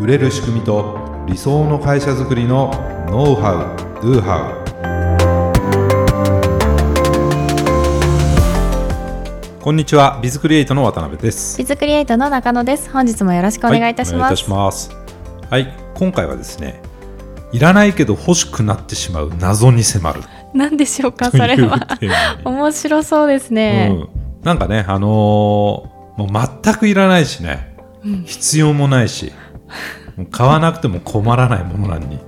売れる仕組みと理想の会社づくりのノウハウ・ドゥハウこんにちはビズクリエイトの渡辺です。ビズクリエイトの中野です。本日もよろしくお願いいたしはい、お願いいます、たします。はい今回はですねいらないけど欲しくなってしまう謎に迫る。何でしょうかそれは。面白そうですね、うん、なんかねあのーもう全くいらないしね。うん。必要もないし買わなくても困らないものなのに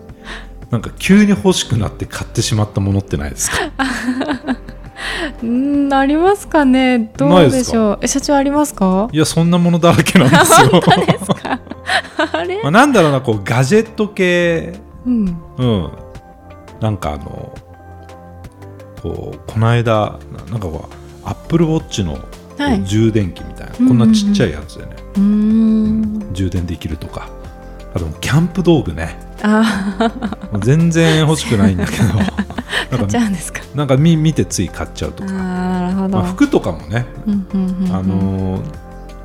なんか急に欲しくなって買ってしまったものってないですか？うんありますかね。どうでしょう。え社長ありますか？いやそんなものだらけなんですよ。あれ？まあなんだろうなこうガジェット系うん。うん。なんかあのこうこの間ななんかこうアップルウォッチの充電器みたいな、うん。こんなちっちゃいやつでね、うーん充電できるとか。あとキャンプ道具ね。全然欲しくないんだけど。ー買っなんかちゃうんですか？なんか見見てつい買っちゃうとあか、ーなるほど、まあ、服とかもね、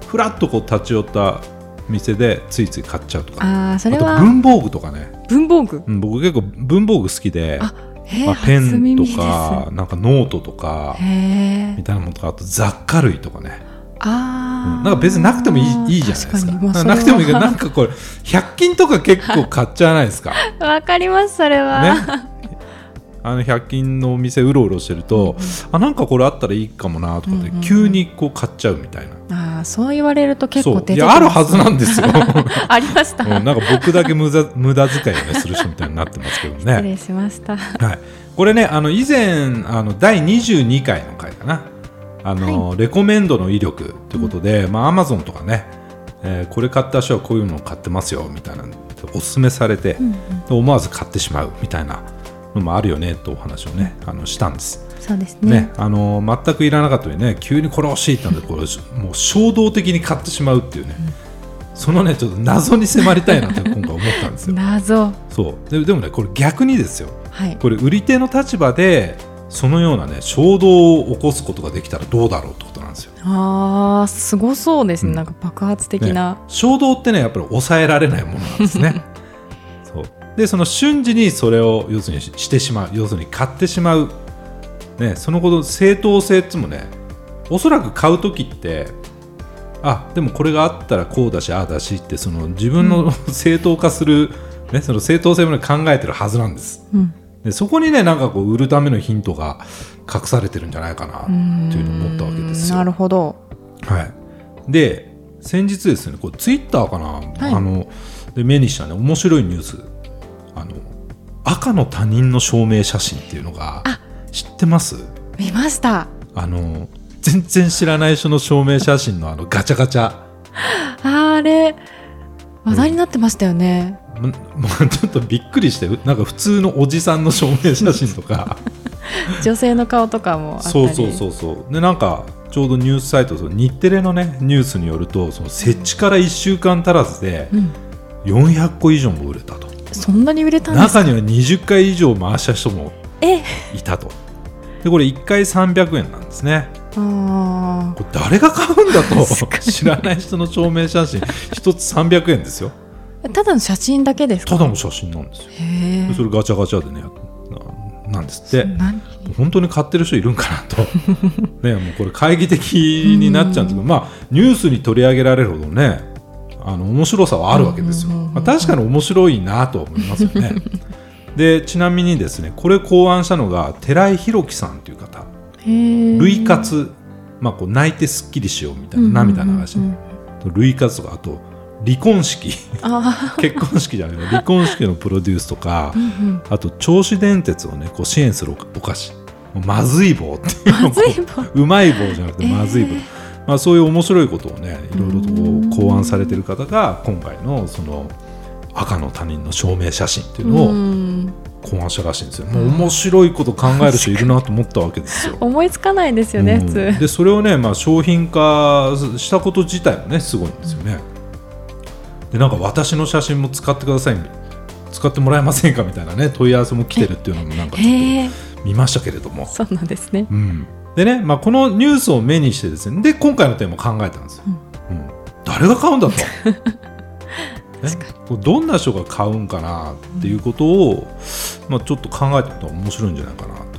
ふらっとこう立ち寄った店でついつい買っちゃうとか。あーそれあとは文房具とかね、文房具？うん、僕結構文房具好きで、まあ、ペンとかなんかノートとかみたいなものとかあと雑貨類とかね、あー。うんなんか別になくてもいいいいじゃないですか。確かに。まあなくてもいいけどなんかこれ100均とか結構買っちゃわないですか？わかりますそれは、ね。あの100均のお店うろうろしてると、あなんかこれあったらいいかもなとかで急にこう買っちゃうみたいな、あーそう言われると結構出てきますやあるはずなんですよ。ありました、うんなんか僕だけ無駄無駄遣いを、ね、する人みたいになってますけど失ね、礼しました。はい、これねあの以前あの第22回の回かなあの、レコメンドの威力ということで、まあ、アマゾンとかね、えーこれ買った人はこういうのを買ってますよみたいなのおすすめされて、うんうん。で思わず買ってしまうみたいなのもあるよねとお話をねあのしたんです。そうですね。ね、あの全くいらなかったのにね。急にこれ欲しいってなってこれもう衝動的に買ってしまうっていうね、そのねちょっと謎に迫りたいなって今回思ったんですよ。謎。そう。ででもねこれ逆にですよ。はい。これ売り手の立場でそのようなね衝動を起こすことができたらどうだろうってことなんですよ。あーすごそうですね、うん。なんか爆発的な、ね。衝動ってねやっぱり抑えられないものなんですね。そう。でその瞬時にそれを要するにししてしまう要するに買ってしまう、ね、そのこと正当性っていうのもねおそらく買う時ってあでもこれがあったらこうだしああだしってその自分の正当化する、ね、その正当性も、ね、考えてるはずなんです。うんでそこにねなんかこう売るためのヒントが隠されてるんじゃないかなっていうふうに思ったわけですよ。なるほど。はい、で先日ですねこれツイッターかな、あので目にしたね面白いニュース。あの赤の他人の証明写真っていうのがあ知ってます？見ました。あの全然知らない人の証明写真のあのガチャガチャ。あれ話題になってましたよね、ままあちょっとびっくりしてなんか普通のおじさんの証明写真とか。女性の顔とかもあったり。そうそうそうそう。でなんかちょうどニュースサイトその日テレのねニュースによるとその設置から1週間足らずでうん、400個以上も売れたと。そんなに売れたんですか？中には20回以上回した人もえ？いたと。でこれ1回300円なんですね。あこれ誰が買うんだと？知らない人の証明写真。1つ300円ですよ。ーただの写真だけですか？ただの写真なんですよ。それガチャガチャでねななんですって。何？本当に買ってる人いるんかなと。ねもうこれ懐疑的になっちゃうんですけど、まあニュースに取り上げられるほどねあの面白さはあるわけですよ、まあ、確かに面白いなとは思いますよね。でちなみにですねこれ考案したのが寺井宏樹さんという方。へえ。類活、まあ、こう泣いてすっきりしようみたいな涙流して、うんうんうん類活とかあと離婚式。あ 結婚式じゃなくて離婚式のプロデュースとかあ、うんうん、あと銚子電鉄をねこう支援するお菓子。まずい棒っていう。のをまうまい棒じゃなくてまずい棒、えーまあ、そういう面白いことをねいろいろとこうんう考案されてる方が今回のその赤の他人の証明写真っていうのをうん。考案したらしいんですよ、もう面白いこと考える人いるなと思ったわけですよ。思いつかないですよね、うん。普通。でそれをね、まあ、商品化したこと自体もねすごいんですよね。でなんか私の写真も使ってください使ってもらえませんかみたいなね問い合わせも来てるっていうのもなんかちょっと見ましたけれども、そうなんですね。うん、でね、まあ、このニュースを目にしてですねで今回のテーマを考えたんですよ、うん。誰が買うんだと。確かに。こうどんな人が買うんかなっていうことを、まあ、ちょっと考えてみたら面白いんじゃないかなと。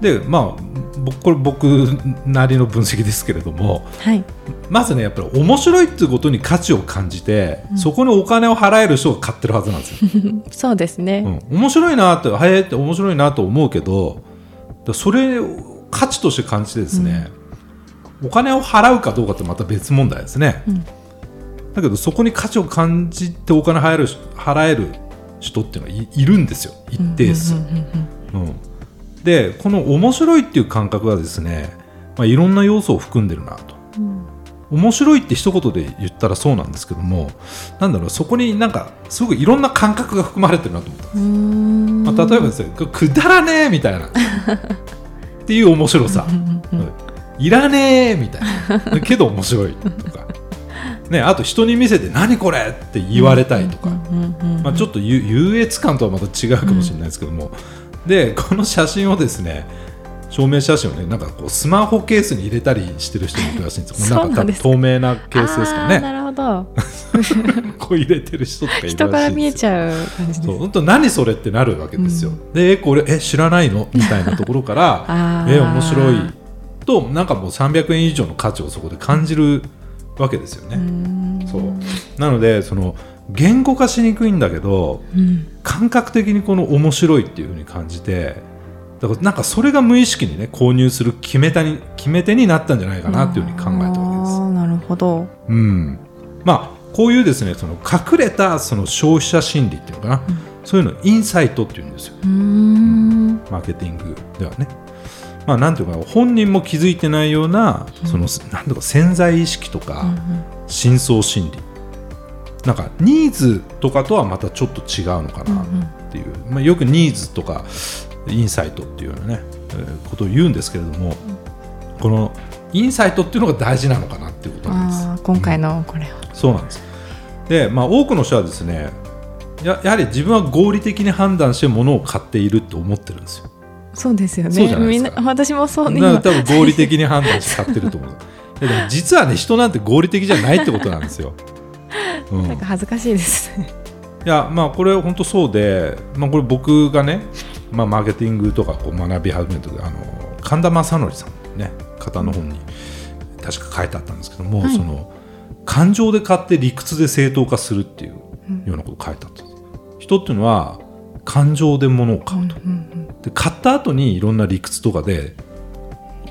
でまあ僕これ僕なりの分析ですけれどもはい。まずねやっぱり面白いっていうことに価値を感じて、そこにお金を払える人が買ってるはずなんですよ。そうですね、うん、面白いなってはいって面白いなと思うけどだそれを価値として感じてですね、お金を払うかどうかってまた別問題ですね、うん。だけどそこに価値を感じてお金払える払える人っていうのはいいるんですよ。一定数、うんうんうん。うんでこの面白いっていう感覚はですね、まあ、いろんな要素を含んでるなと。うん。面白いって一言で言ったらそうなんですけどもなんだろうそこになんかすごくいろんな感覚が含まれてるなと思ったうーん。まあ、例えばですね、くくだらねえみたいな。っていう面白さ。う、ん。うん。うんいらねえみたいな。けど面白いとか、ね、あと人に見せて何これって言われたいとか、ちょっと優優越感とはまた違うかもしれないですけども、でこの写真をですね証明写真をねなんかこうスマホケースに入れたりしてる人もいるらしいんですよ。なんかか透明なケースですかね。なるほど。こう入れてる人とかいるらしい人から見えちゃう感じですそう本当何それってなるわけですよ、うでえこれえ知らないのみたいなところから え面白いとなんかもう300円以上の価値をそこで感じるわけですよね、そう。なのでその言語化しにくいんだけどうん。感覚的にこの面白いっていうふうに感じてだからなんかそれが無意識にね購入する決め手に決め手になったんじゃないかなっていうふうに考えたわけです。なるほど。うん、まあこういうですねその隠れたその消費者心理っていうのかな、そういうのをインサイトっていうんですよ。うーん。マーケティングではね。まあ、なんていうか本人も気づいてないような、そのなんとか潜在意識とか、深層心理なんかニーズとかとはまたちょっと違うのかなっていう、まあ、よくニーズとかインサイトっていうようなね、えーことを言うんですけれども、このインサイトっていうのが大事なのかなっていうことなんです。今回のこれはそうなんです。で、まあ、多くの人はですねややはり自分は合理的に判断して物を買っていると思ってるんですよ。そうですよねみんな私もそうね多分合理的に判断して買ってると思う。でも実はね人なんて合理的じゃないってことなんですよ。うん、なんか恥ずかしいです。ねいやまあこれ本当そうで、まあ、これ僕がね、まあ、マーケティングとかこう学び始めた時あの神田正則さんね方の本に確か書いてあったんですけども、はい。その感情で買って理屈で正当化するっていうようなこと書いてあったんです、人っていうのは感情で物を買うと、で買った後にいろんな理屈とかで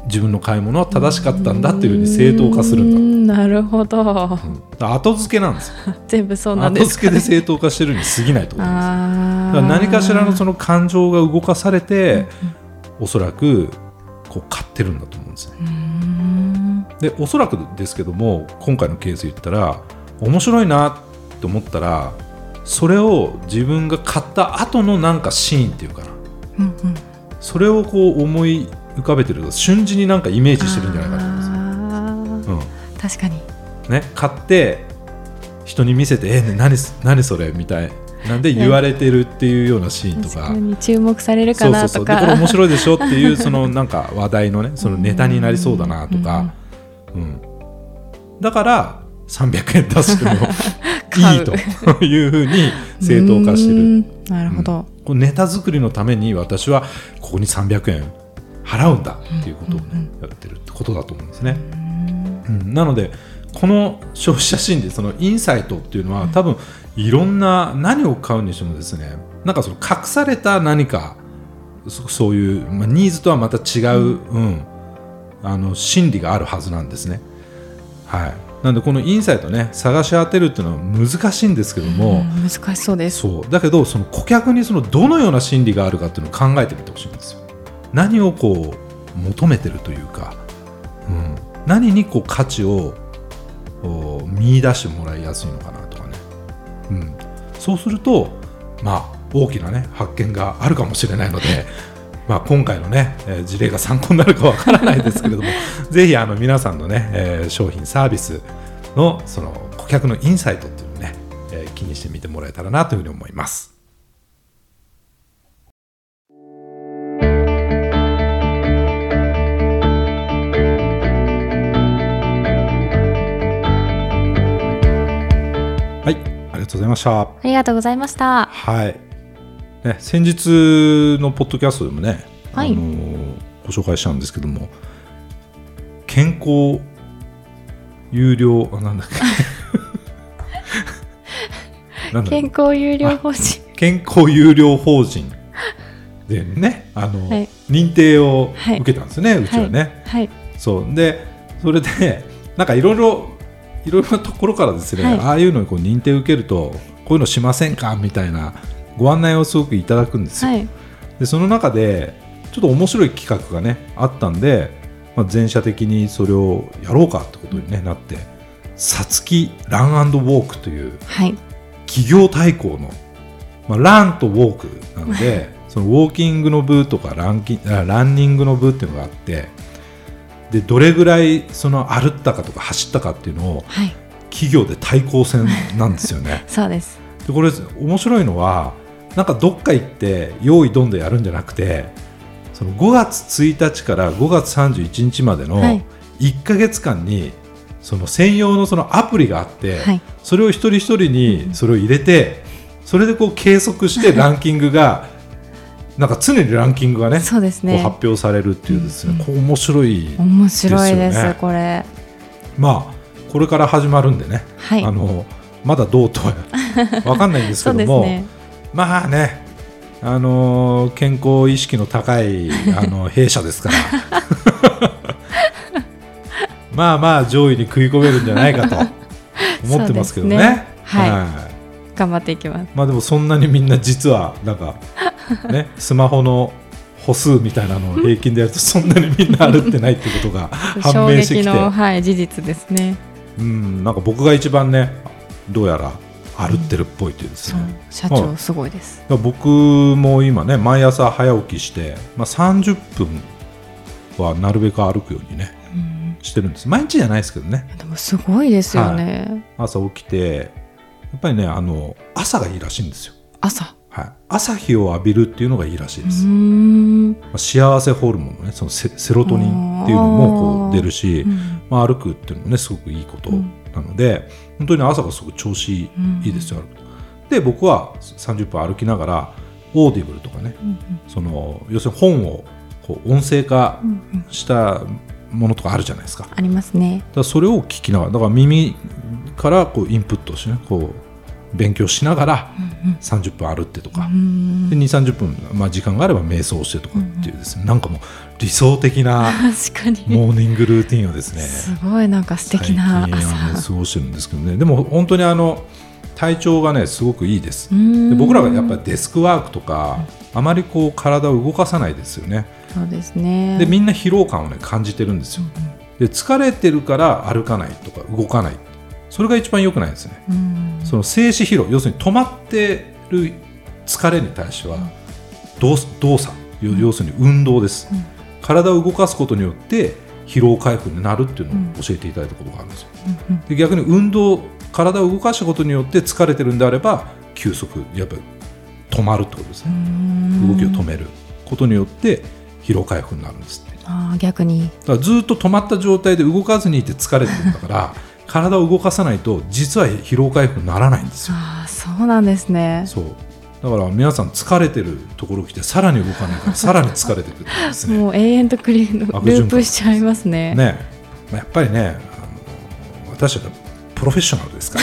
自分の買い物は正しかったんだっていうふうに正当化するんだ、なるほど。うん。後付けなんですよ。全部そうなんで後すか、ね、付けで正当化してるに過ぎないとなんです。から何かしらのその感情が動かされて、おそらくこう買ってるんだと思うんですよ。うーん。でおそらくですけども今回のケース言ったら面白いなと思ったらそれを自分が買った後のなんかシーンっていうかな。うんうん。それをこう思い浮かべてる瞬時になんかイメージしてるんじゃないかと思うんですよ。あー。確かに。うんね、買って人に見せて「えね何何それ?」みたいな。んで言われてるっていうようなシーンとか。確かに注目されるかそうそうそなとかう。でこれ面白いでしょっていう そのなんか話題のねそのネタになりそうだなとか、うん、だから300円出しても いいというふうに正当化してる。うーん。なるほど、このネタ作りのために私はここに300円払うんだっていうことをね、やってるってことだと思うんですね。うん。なのでこの消費者心理そのインサイトっていうのは多分いろんな何を買うにしてもですねなんかその隠された何かそそういう、まあ、ニーズとはまた違う、うん。あの心理があるはずなんですね。はい、なのでこのインサイトね探し当てるっていうのは難しいんですけども、うん難しそうです。そう。だけどその顧客にそのどのような心理があるかっていうのを考えてみてほしいんですよ。何をこう求めてるというか、うん、何にこう価値をお見出してもらいやすいのかなとかね、うん、そうするとまあ大きなね発見があるかもしれないので まあ今回のね、えー事例が参考になるかわからないですけれども ぜひあの皆さんのね、えー商品サービスのその顧客のインサイトっていうのをね、えー気にしてみてもらえたらなというふうに思います。ございました。ありがとうございました。はい。ね、先日のポッドキャストでもね、はいあのーご紹介したんですけども、健康有料、あ、なんだっけ。健康有料法人。健康有料法人でね、あの、はい認定をはい受けたんですね、うちはね。はい。そうでそれでなんかいろいろいろいろなところからですね、はいああいうのにこう認定を受けるとこういうのしませんか？みたいなご案内をすごくいただくんですよ。はい。でその中でちょっと面白い企画がねあったんで、まあ、全社的にそれをやろうかってことに、ねなってさつきランウォークというはい。企業対抗の、まあ、ランとウォークなのでそのウォーキングの部とかランキあランニングの部っていうのがあってでどれぐらいその歩ったかとか走ったかっていうのをはい。企業で対抗戦なんですよね。そうです。でこれ面白いのはなんかどっか行って用意どんどんやるんじゃなくてその5月1日から5月31日までのはい1か月間にその専用のそのアプリがあって、はい。それを一人一人にそれを入れてそれでこう計測してランキングがなんか常にランキングがねそうですね。こう発表されるっていうですね、こう面白い面白いです、これ。まあこれから始まるんでね、はいあ。のまだどうとは 分かんないんですけども、ね。まあねあの健康意識の高いあの 弊社ですから まあまあ上位に食い込めるんじゃないかと思ってますけどね。ねはいはい頑張っていきます。まあでもそんなにみんな実はなんかねスマホの歩数みたいなのを平均でやるとそんなにみんな歩ってないってことが 判衝明してきて、撃の、はい、事実ですね。うん、なんか僕が一番ねどうやら歩ってるっぽいというですそうね、社長すごいです。だから僕も今ね毎朝早起きして、まあ、30分はなるべく歩くようにねうん。してるんです。毎日じゃないですけどね。でもすごいですよね。朝起きてやっぱりねあの朝がいいらしいんですよ、朝？はい、朝日を浴びるっていうのがいいらしいうです。まあ幸せホルモンのねそのセセロトニンっていうのもこう出るし、うん。まあ、歩くっていうのもねすごくいいことなので、本当に朝がすごく調子いいですよ、歩くと。で僕は30分歩きながらオーディブルとかねうんその要するに本をこう音声化うんうん。したものとかあるじゃないですか。ありますね。らそれを聞きながらだから耳からこうインプットしてねこう勉強しながらうん30分歩ってとか。う、んで2 3 0分、まあ、時間があれば瞑想してとかっていうですね、なんかもう理想的な。モーニングルーティンをですね。すごいなんか素敵な朝。過ごしてるんですけどね。でも本当にあの体調がねすごくいいです。で僕らがやっぱりデスクワークとかあまりこう体を動かさないですよね。そうですね。でみんな疲労感をね感じてるんですよ。で疲れてるから歩かないとか動かないそれが一番良くないですね。うん。その静止疲労要するに止まってる疲れに対しては動動作要要するに運動です、うん。体を動かすことによって疲労回復になるっていうのを教えていただいたことがあるんですよ。うんうん。で逆に運動体を動かしたことによって疲れてるんであれば休息やっぱり止まるってことですうね、ん。動きを止めることによって疲労回復になるんですって。あー逆に。だからずっと止まった状態で動かずにいて疲れてるんだから 体を動かさないと実は疲労回復にならないんですよ。ああそうなんですね。そう。だから皆さん疲れてるところ来てさらに動かないからさらに疲れてくるんですね。もう永遠とクリループしちゃいますね。ね。まあやっぱりねあの私たちはプロフェッショナルですか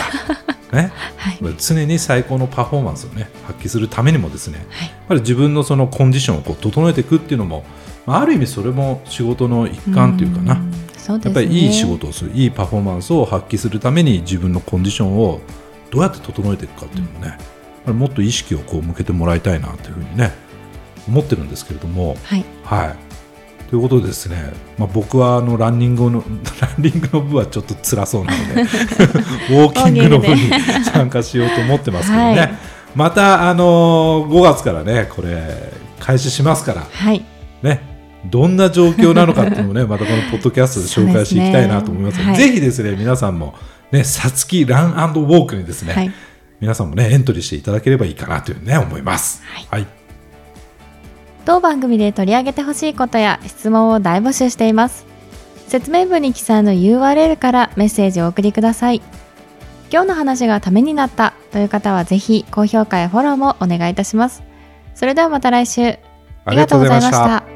ら。ね。はい。常に最高のパフォーマンスをね発揮するためにもですねやっはい。ぱり自分のそのコンディションをこう整えていくっていうのも、まあ、ある意味それも仕事の一環っていうかな、ね。やっぱりいい仕事をするいいパフォーマンスを発揮するために自分のコンディションをどうやって整えていくかっていうのをね、やっぱりもっと意識をこう向けてもらいたいなというふうにね思ってるんですけれども。はい。はいということでですね、まあ、僕はあのランニングの ランニングの部はちょっと辛そうなので ウォーキングの部に参加しようと思ってますけどね、はいまた、あのー5月からねこれ開始しますからはい。ねどんな状況なのかっていうのをね またこのポッドキャストで紹介していきたいなと思いますのでですね。ぜひですね皆さんもねさつきランウォークにですね、はい。皆さんもねエントリーしていただければいいかなというね思います。はい。当番組で取り上げてほしいことや質問を大募集しています。説明文に記載の URL からメッセージをお送りください。今日の話がためになったという方はぜひ高評価やフォローもお願いいたします。それではまた来週。ありがとうございました